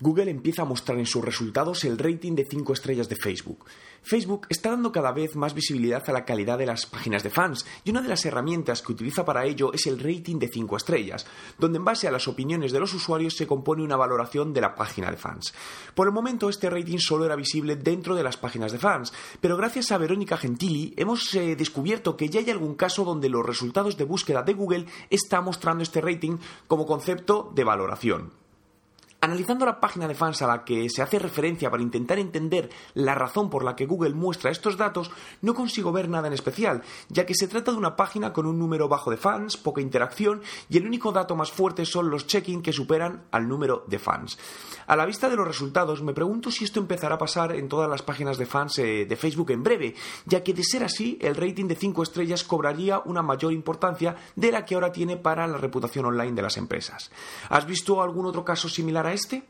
Google empieza a mostrar en sus resultados el rating de 5 estrellas de Facebook. Facebook está dando cada vez más visibilidad a la calidad de las páginas de fans y una de las herramientas que utiliza para ello es el rating de 5 estrellas, donde en base a las opiniones de los usuarios se compone una valoración de la página de fans. Por el momento este rating solo era visible dentro de las páginas de fans, pero gracias a Verónica Gentili hemos eh, descubierto que ya hay algún caso donde los resultados de búsqueda de Google está mostrando este rating como concepto de valoración. Analizando la página de fans a la que se hace referencia para intentar entender la razón por la que Google muestra estos datos, no consigo ver nada en especial, ya que se trata de una página con un número bajo de fans, poca interacción y el único dato más fuerte son los check-in que superan al número de fans. A la vista de los resultados, me pregunto si esto empezará a pasar en todas las páginas de fans eh, de Facebook en breve, ya que de ser así, el rating de 5 estrellas cobraría una mayor importancia de la que ahora tiene para la reputación online de las empresas. ¿Has visto algún otro caso similar a este?